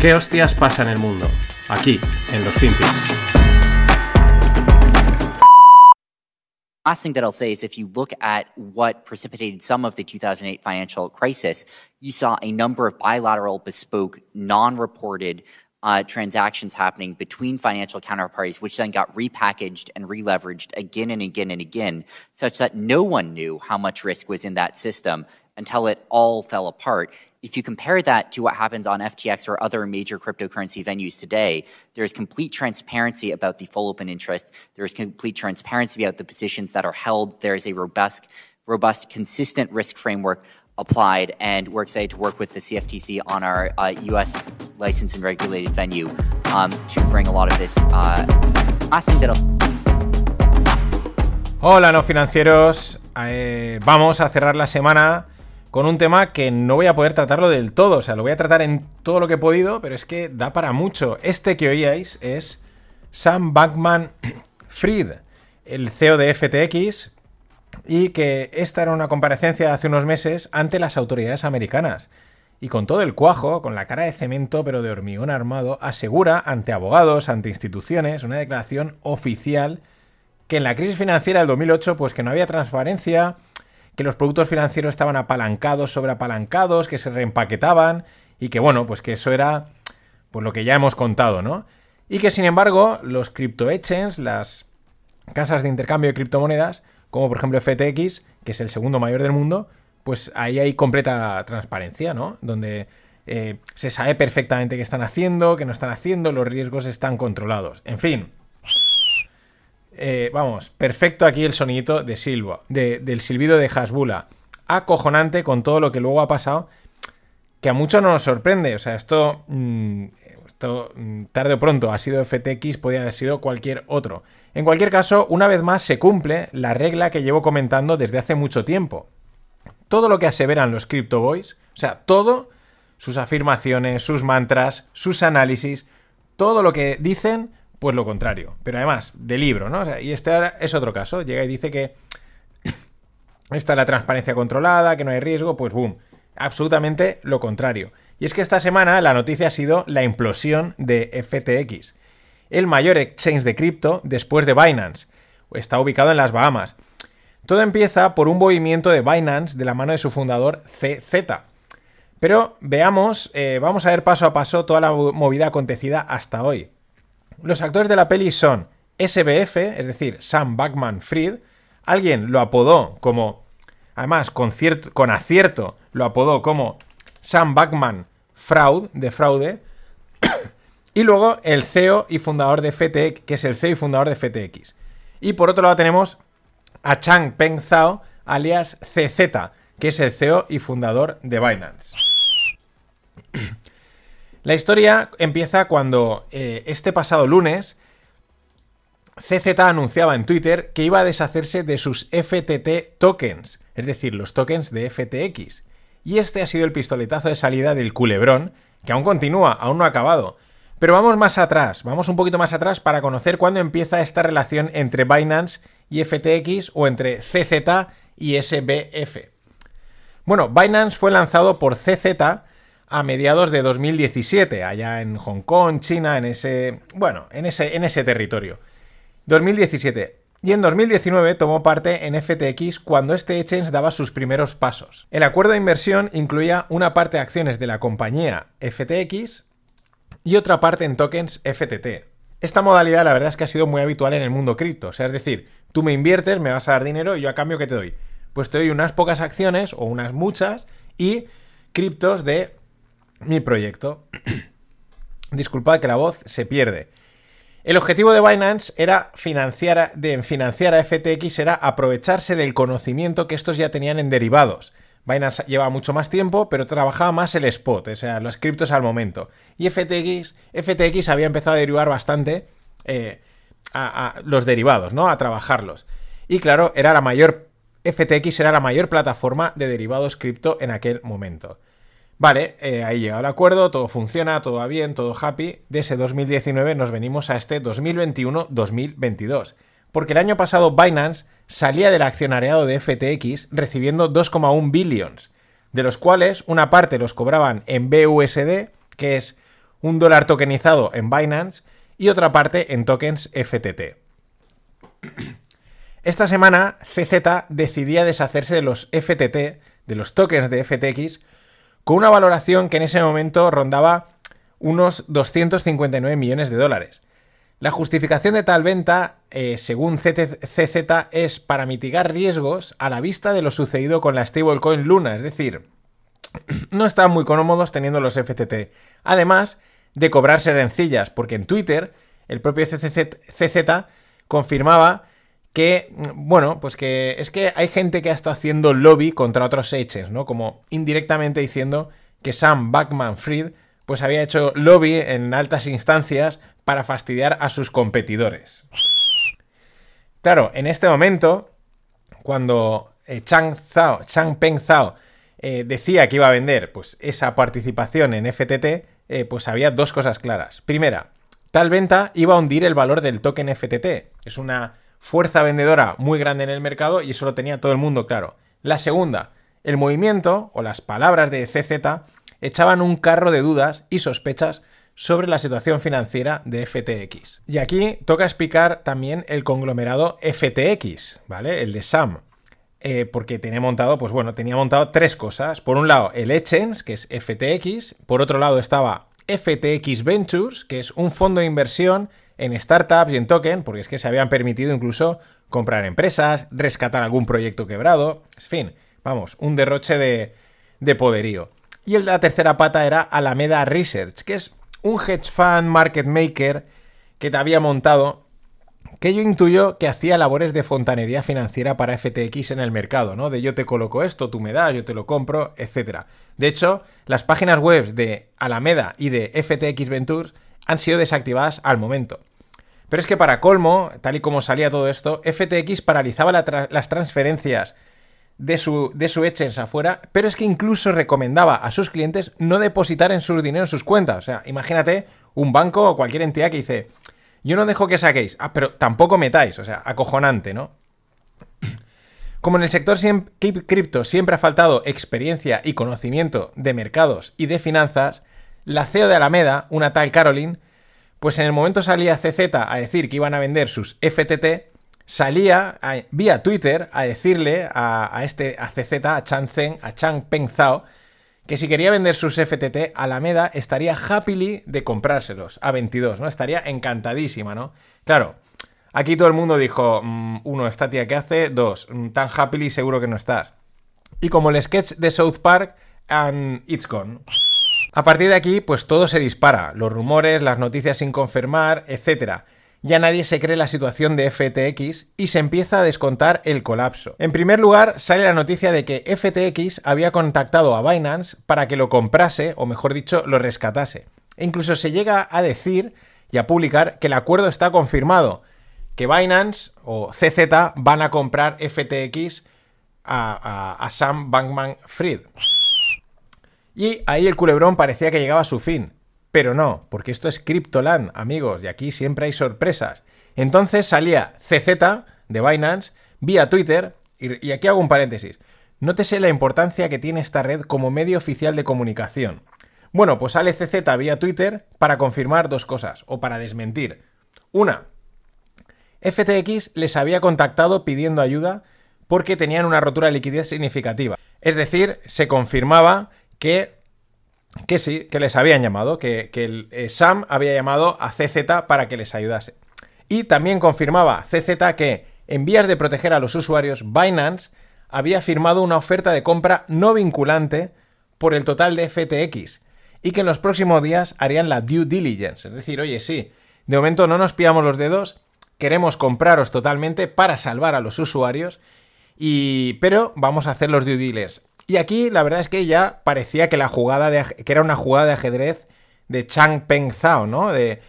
¿Qué hostias pasa en el mundo? Aquí, en los FinPix. Last thing that I'll say is if you look at what precipitated some of the 2008 financial crisis, you saw a number of bilateral, bespoke, non reported uh, transactions happening between financial counterparties, which then got repackaged and releveraged again and again and again, such that no one knew how much risk was in that system until it all fell apart. If you compare that to what happens on FTX or other major cryptocurrency venues today, there's complete transparency about the full open interest. There's complete transparency about the positions that are held. There's a robust, robust, consistent risk framework applied, and we're excited to work with the CFTC on our uh, U.S. licensed and regulated venue um, to bring a lot of this. Uh, Hola, no financieros. Eh, vamos a cerrar la semana con un tema que no voy a poder tratarlo del todo, o sea, lo voy a tratar en todo lo que he podido, pero es que da para mucho. Este que oíais es Sam Bankman Fried, el CEO de FTX, y que esta era una comparecencia hace unos meses ante las autoridades americanas. Y con todo el cuajo, con la cara de cemento pero de hormigón armado, asegura ante abogados, ante instituciones, una declaración oficial que en la crisis financiera del 2008 pues que no había transparencia, que los productos financieros estaban apalancados, sobre apalancados, que se reempaquetaban y que bueno, pues que eso era pues lo que ya hemos contado, ¿no? Y que sin embargo, los crypto exchanges, las casas de intercambio de criptomonedas, como por ejemplo FTX, que es el segundo mayor del mundo, pues ahí hay completa transparencia, ¿no? Donde eh, se sabe perfectamente qué están haciendo, qué no están haciendo, los riesgos están controlados. En fin, eh, vamos, perfecto aquí el sonidito de Silva, del silbido de Hasbula. Acojonante con todo lo que luego ha pasado, que a muchos no nos sorprende. O sea, esto, mm, esto mm, tarde o pronto ha sido FTX, podría haber sido cualquier otro. En cualquier caso, una vez más se cumple la regla que llevo comentando desde hace mucho tiempo. Todo lo que aseveran los Crypto Boys, o sea, todo, sus afirmaciones, sus mantras, sus análisis, todo lo que dicen pues lo contrario. Pero además, de libro, ¿no? y este es otro caso. Llega y dice que está la transparencia controlada, que no hay riesgo, pues boom. Absolutamente lo contrario. Y es que esta semana la noticia ha sido la implosión de FTX, el mayor exchange de cripto después de Binance. Está ubicado en las Bahamas. Todo empieza por un movimiento de Binance de la mano de su fundador CZ. Pero veamos, eh, vamos a ver paso a paso toda la movida acontecida hasta hoy. Los actores de la peli son SBF, es decir, Sam Backman Fried. Alguien lo apodó como, además con, con acierto, lo apodó como Sam Backman Fraud, de fraude. y luego el CEO y fundador de FTX, que es el CEO y fundador de FTX. Y por otro lado tenemos a Chang Peng Zhao, alias CZ, que es el CEO y fundador de Binance. La historia empieza cuando eh, este pasado lunes CZ anunciaba en Twitter que iba a deshacerse de sus FTT tokens, es decir, los tokens de FTX. Y este ha sido el pistoletazo de salida del culebrón, que aún continúa, aún no ha acabado. Pero vamos más atrás, vamos un poquito más atrás para conocer cuándo empieza esta relación entre Binance y FTX o entre CZ y SBF. Bueno, Binance fue lanzado por CZ a mediados de 2017, allá en Hong Kong, China, en ese, bueno, en ese, en ese territorio. 2017. Y en 2019 tomó parte en FTX cuando este exchange daba sus primeros pasos. El acuerdo de inversión incluía una parte de acciones de la compañía FTX y otra parte en tokens FTT. Esta modalidad la verdad es que ha sido muy habitual en el mundo cripto, o sea, es decir, tú me inviertes, me vas a dar dinero y yo a cambio ¿qué te doy? Pues te doy unas pocas acciones o unas muchas y criptos de mi proyecto. Disculpad que la voz se pierde. El objetivo de Binance era financiar, de financiar a FTX era aprovecharse del conocimiento que estos ya tenían en derivados. Binance lleva mucho más tiempo, pero trabajaba más el spot, o sea, los criptos al momento. Y FTX, FTX había empezado a derivar bastante eh, a, los derivados, ¿no? A trabajarlos. Y claro, era la mayor. FTX era la mayor plataforma de derivados cripto en aquel momento. Vale, eh, ahí llega el acuerdo, todo funciona, todo va bien, todo happy. De ese 2019 nos venimos a este 2021-2022. Porque el año pasado Binance salía del accionariado de FTX recibiendo 2,1 billions, de los cuales una parte los cobraban en BUSD, que es un dólar tokenizado en Binance y otra parte en tokens FTT. Esta semana CZ decidía deshacerse de los FTT, de los tokens de FTX, con una valoración que en ese momento rondaba unos 259 millones de dólares. La justificación de tal venta, eh, según CZ, es para mitigar riesgos a la vista de lo sucedido con la stablecoin Luna, es decir, no están muy cómodos teniendo los FTT. Además de cobrarse rencillas, porque en Twitter el propio CZ confirmaba que, bueno, pues que es que hay gente que ha estado haciendo lobby contra otros hechos, ¿no? Como indirectamente diciendo que Sam Backman Fried pues había hecho lobby en altas instancias para fastidiar a sus competidores. Claro, en este momento, cuando eh, Chang, Zhao, Chang Peng Zhao eh, decía que iba a vender pues, esa participación en FTT, eh, pues había dos cosas claras. Primera, tal venta iba a hundir el valor del token FTT. Es una fuerza vendedora muy grande en el mercado y eso lo tenía todo el mundo claro. La segunda, el movimiento o las palabras de CZ echaban un carro de dudas y sospechas sobre la situación financiera de FTX. Y aquí toca explicar también el conglomerado FTX, ¿vale? El de Sam. Eh, porque tenía montado, pues bueno, tenía montado tres cosas. Por un lado, el Echens, que es FTX. Por otro lado estaba FTX Ventures, que es un fondo de inversión en startups y en token, porque es que se habían permitido incluso comprar empresas, rescatar algún proyecto quebrado. En fin, vamos, un derroche de, de poderío. Y la tercera pata era Alameda Research, que es un hedge fund market maker que te había montado, que yo intuyo que hacía labores de fontanería financiera para FTX en el mercado, ¿no? De yo te coloco esto, tú me das, yo te lo compro, etc. De hecho, las páginas web de Alameda y de FTX Ventures han sido desactivadas al momento. Pero es que para colmo, tal y como salía todo esto, FTX paralizaba las transferencias de su, de su afuera, pero es que incluso recomendaba a sus clientes no depositar en su dinero en sus cuentas. O sea, imagínate un banco o cualquier entidad que dice, yo no dejo que saquéis, ah, pero tampoco metáis, o sea, acojonante, ¿no? Como en el sector cripto siempre ha faltado experiencia y conocimiento de mercados y de finanzas, la CEO de Alameda, una tal Caroline, pues en el momento salía CZ a decir que iban a vender sus FTT, salía vía Twitter a decirle a, este a CZ, a Chang Zeng, a Chang Peng Zhao, que si quería vender sus FTT, Alameda estaría happily de comprárselos a 22, ¿no? Estaría encantadísima, ¿no? Claro, aquí todo el mundo dijo, mm, uno, esta tía que hace, dos, mm, tan happily seguro que no estás. Y como el sketch de South Park, and it's gone. A partir de aquí, pues todo se dispara, los rumores, las noticias sin confirmar, etcétera ya nadie se cree la situación de FTX y se empieza a descontar el colapso. En primer lugar, sale la noticia de que FTX había contactado a Binance para que lo comprase, o mejor dicho, lo rescatase. E incluso se llega a decir y a publicar que el acuerdo está confirmado, que Binance o CZ van a comprar FTX a, Sam Bankman Fried. Y ahí el culebrón parecía que llegaba a su fin. Pero no, porque esto es Cryptoland, amigos, y aquí siempre hay sorpresas. Entonces salía CZ de Binance vía Twitter, y, aquí hago un paréntesis. Nótese la importancia que tiene esta red como medio oficial de comunicación. Bueno, pues sale CZ vía Twitter para confirmar dos cosas, o para desmentir. Una, FTX les había contactado pidiendo ayuda porque tenían una rotura de liquidez significativa. Es decir, se confirmaba que que sí, que les habían llamado, que, el, eh, Sam había llamado a CZ para que les ayudase. Y también confirmaba CZ que, en vías de proteger a los usuarios, Binance había firmado una oferta de compra no vinculante por el total de FTX y que en los próximos días harían la due diligence. Es decir, oye, sí, de momento no nos pillamos los dedos, queremos compraros totalmente para salvar a los usuarios, y, pero vamos a hacer los due diligence. Y aquí la verdad es que ya parecía que la jugada que era una jugada de ajedrez de Chang Peng Zhao, ¿no? De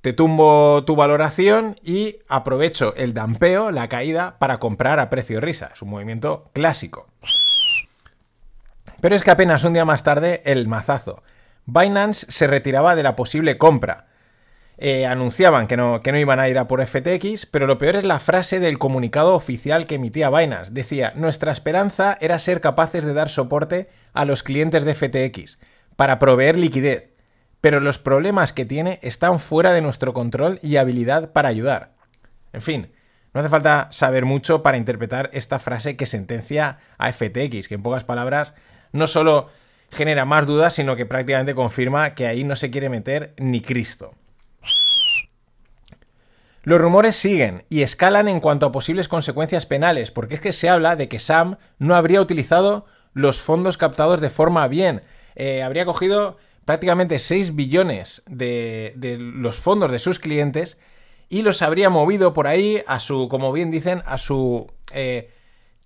te tumbo tu valoración y aprovecho el dampeo, la caída, para comprar a precio risa. Es un movimiento clásico. Pero es que apenas un día más tarde, el mazazo. Binance se retiraba de la posible compra. Eh, anunciaban que no, que no iban a ir a por FTX, pero lo peor es la frase del comunicado oficial que emitía Binance. Decía, nuestra esperanza era ser capaces de dar soporte a los clientes de FTX para proveer liquidez, pero los problemas que tiene están fuera de nuestro control y habilidad para ayudar. En fin, no hace falta saber mucho para interpretar esta frase que sentencia a FTX, que en pocas palabras no solo genera más dudas, sino que prácticamente confirma que ahí no se quiere meter ni Cristo. Los rumores siguen y escalan en cuanto a posibles consecuencias penales, porque es que se habla de que Sam no habría utilizado los fondos captados de forma bien. Eh, habría cogido prácticamente 6 billones de, los fondos de sus clientes y los habría movido por ahí a su, como bien dicen, a su eh,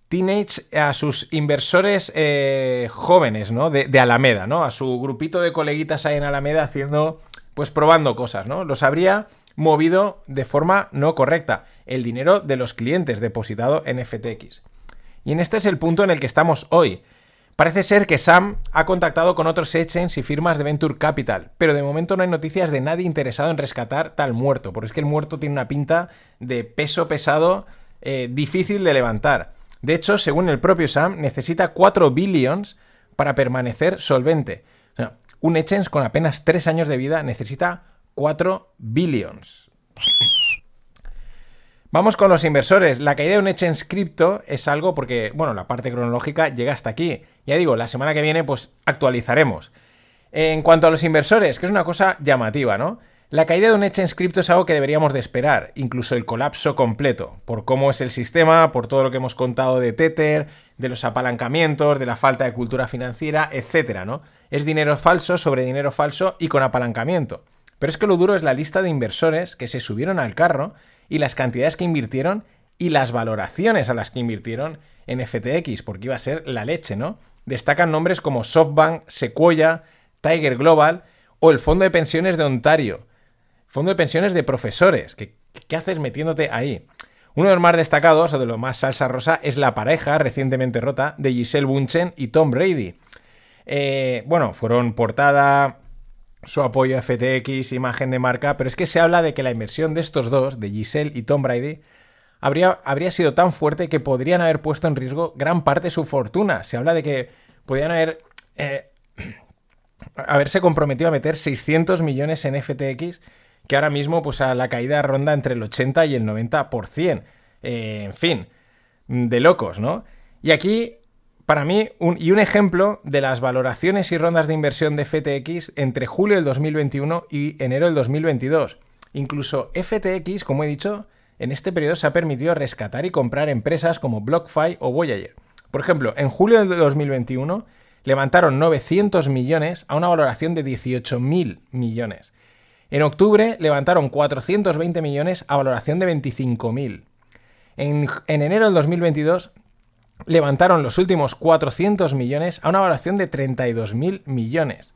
teenage, a sus inversores eh, jóvenes, ¿no? De, de, Alameda, ¿no? A su grupito de coleguitas ahí en Alameda haciendo, pues probando cosas, ¿no? Los habría movido de forma no correcta, el dinero de los clientes depositado en FTX. Y en este es el punto en el que estamos hoy. Parece ser que Sam ha contactado con otros exchanges y firmas de Venture Capital, pero de momento no hay noticias de nadie interesado en rescatar tal muerto, porque es que el muerto tiene una pinta de peso pesado eh, difícil de levantar. De hecho, según el propio Sam, necesita 4 billions para permanecer solvente. un exchange con apenas 3 años de vida necesita 4 billions. Vamos con los inversores. La caída de un exchange cripto es algo porque, bueno, la parte cronológica llega hasta aquí. Ya digo, la semana que viene pues actualizaremos. En cuanto a los inversores, que es una cosa llamativa, ¿no? La caída de un exchange cripto es algo que deberíamos de esperar, incluso el colapso completo, por cómo es el sistema, por todo lo que hemos contado de Tether, de los apalancamientos, de la falta de cultura financiera, etcétera, ¿no? Es dinero falso sobre dinero falso y con apalancamiento. Pero es que lo duro es la lista de inversores que se subieron al carro y las cantidades que invirtieron y las valoraciones a las que invirtieron en FTX, porque iba a ser la leche, ¿no? Destacan nombres como SoftBank, Sequoia, Tiger Global o el Fondo de Pensiones de Ontario. Fondo de Pensiones de Profesores. ¿Qué, qué haces metiéndote ahí? Uno de los más destacados, o de lo más salsa rosa, es la pareja recientemente rota de Giselle Bunchen y Tom Brady. Eh, bueno, fueron portada, su apoyo a FTX, imagen de marca, pero es que se habla de que la inversión de estos dos, de Giselle y Tom Brady, habría, habría sido tan fuerte que podrían haber puesto en riesgo gran parte de su fortuna. Se habla de que podrían haber... Eh, haberse comprometido a meter 600 millones en FTX, que ahora mismo pues a la caída ronda entre el 80 y el 90%. Eh, en fin, de locos, ¿no? Y aquí para mí, y un ejemplo de las valoraciones y rondas de inversión de FTX entre julio del 2021 y enero del 2022. Incluso FTX, como he dicho, en este periodo se ha permitido rescatar y comprar empresas como BlockFi o Voyager. Por ejemplo, en julio del 2021 levantaron 900 millones a una valoración de 18.000 millones. En octubre levantaron 420 millones a valoración de 25.000. En, en enero del 2022 levantaron los últimos 400 millones a una valoración de 32.000 millones.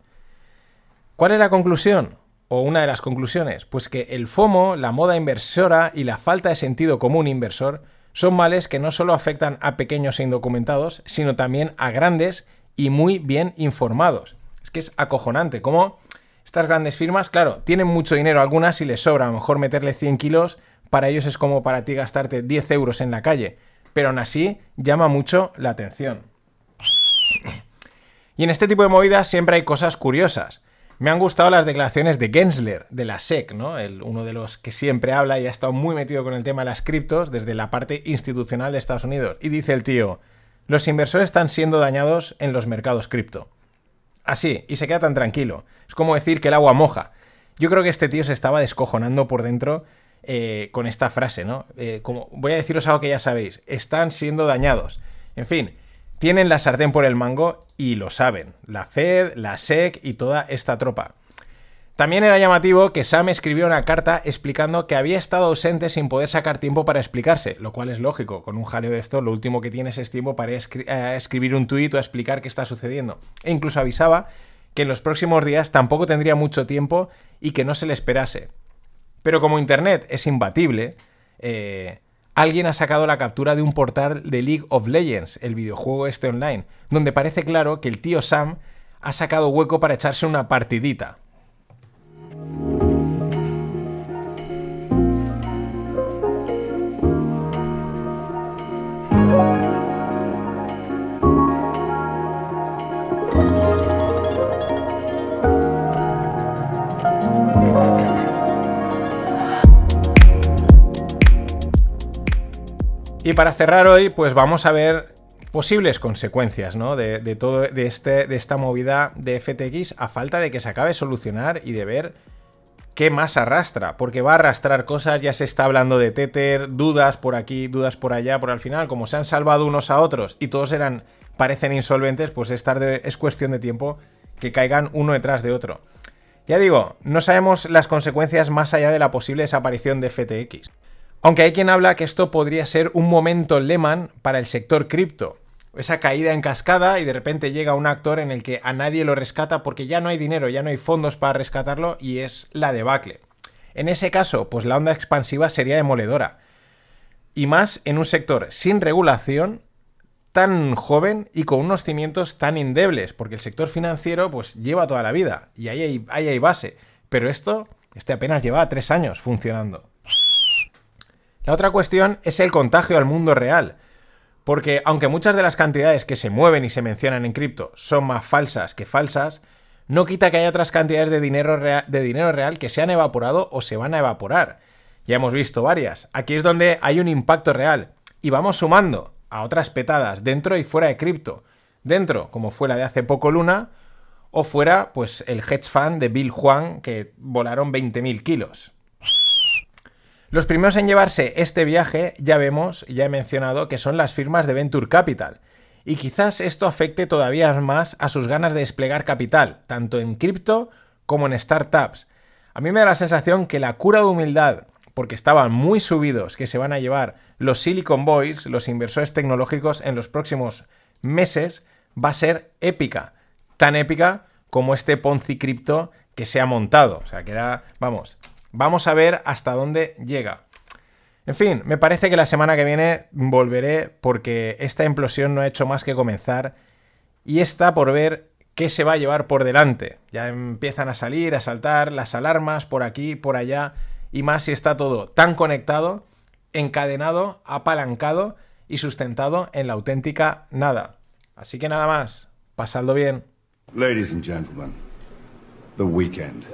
¿Cuál es la conclusión? O una de las conclusiones, pues que el FOMO, la moda inversora y la falta de sentido común inversor son males que no solo afectan a pequeños e indocumentados, sino también a grandes y muy bien informados. Es que es acojonante, como estas grandes firmas, claro, tienen mucho dinero algunas y les sobra, a lo mejor meterle 100 kilos, para ellos es como para ti gastarte 10 euros en la calle pero aún así llama mucho la atención. Y en este tipo de movidas siempre hay cosas curiosas. Me han gustado las declaraciones de Gensler, de la SEC, ¿no? El, uno de los que siempre habla y ha estado muy metido con el tema de las criptos desde la parte institucional de Estados Unidos. Y dice el tío, los inversores están siendo dañados en los mercados cripto. Así, y se queda tan tranquilo. Es como decir que el agua moja. Yo creo que este tío se estaba descojonando por dentro eh, con esta frase, ¿no? Eh, como, voy a deciros algo que ya sabéis, están siendo dañados. En fin, tienen la sartén por el mango y lo saben, la Fed, la SEC y toda esta tropa. También era llamativo que Sam escribió una carta explicando que había estado ausente sin poder sacar tiempo para explicarse, lo cual es lógico, con un jaleo de esto lo último que tienes es tiempo para eh, escribir un tuit o explicar qué está sucediendo. E incluso avisaba que en los próximos días tampoco tendría mucho tiempo y que no se le esperase. Pero como Internet es imbatible, eh, alguien ha sacado la captura de un portal de League of Legends, el videojuego este online, donde parece claro que el tío Sam ha sacado hueco para echarse una partidita. Y para cerrar hoy, pues vamos a ver posibles consecuencias ¿no? de, todo, de, este, de esta movida de FTX a falta de que se acabe solucionar y de ver qué más arrastra, porque va a arrastrar cosas, ya se está hablando de Tether, dudas por aquí, dudas por allá, por al final, como se han salvado unos a otros y todos eran, parecen insolventes, pues es, tarde, es cuestión de tiempo que caigan uno detrás de otro. Ya digo, no sabemos las consecuencias más allá de la posible desaparición de FTX. Aunque hay quien habla que esto podría ser un momento Lehman para el sector cripto. Esa caída en cascada y de repente llega un actor en el que a nadie lo rescata porque ya no hay dinero, ya no hay fondos para rescatarlo y es la debacle. En ese caso, pues la onda expansiva sería demoledora. Y más en un sector sin regulación, tan joven y con unos cimientos tan endebles, porque el sector financiero pues lleva toda la vida y hay, ahí hay base. Pero esto, este apenas lleva tres años funcionando. La otra cuestión es el contagio al mundo real. Porque aunque muchas de las cantidades que se mueven y se mencionan en cripto son más falsas que falsas, no quita que haya otras cantidades de dinero, real, de dinero real que se han evaporado o se van a evaporar. Ya hemos visto varias. Aquí es donde hay un impacto real. Y vamos sumando a otras petadas dentro y fuera de cripto. Dentro, como fue la de hace poco Luna, o fuera, pues el hedge fund de Bill Juan, que volaron 20.000 kilos. Los primeros en llevarse este viaje, ya vemos, ya he mencionado, que son las firmas de Venture Capital. Y quizás esto afecte todavía más a sus ganas de desplegar capital, tanto en cripto como en startups. A mí me da la sensación que la cura de humildad, porque estaban muy subidos, que se van a llevar los Silicon Boys, los inversores tecnológicos, en los próximos meses, va a ser épica. Tan épica como este Ponzi cripto que se ha montado. O sea, que vamos, Vamos a ver hasta dónde llega. En fin, me parece que la semana que viene volveré porque esta implosión no ha hecho más que comenzar y está por ver qué se va a llevar por delante. Ya empiezan a salir, a saltar las alarmas por aquí, por allá y más si está todo tan conectado, encadenado, apalancado y sustentado en la auténtica nada. Así que nada más, pasadlo bien. Ladies and gentlemen, the weekend.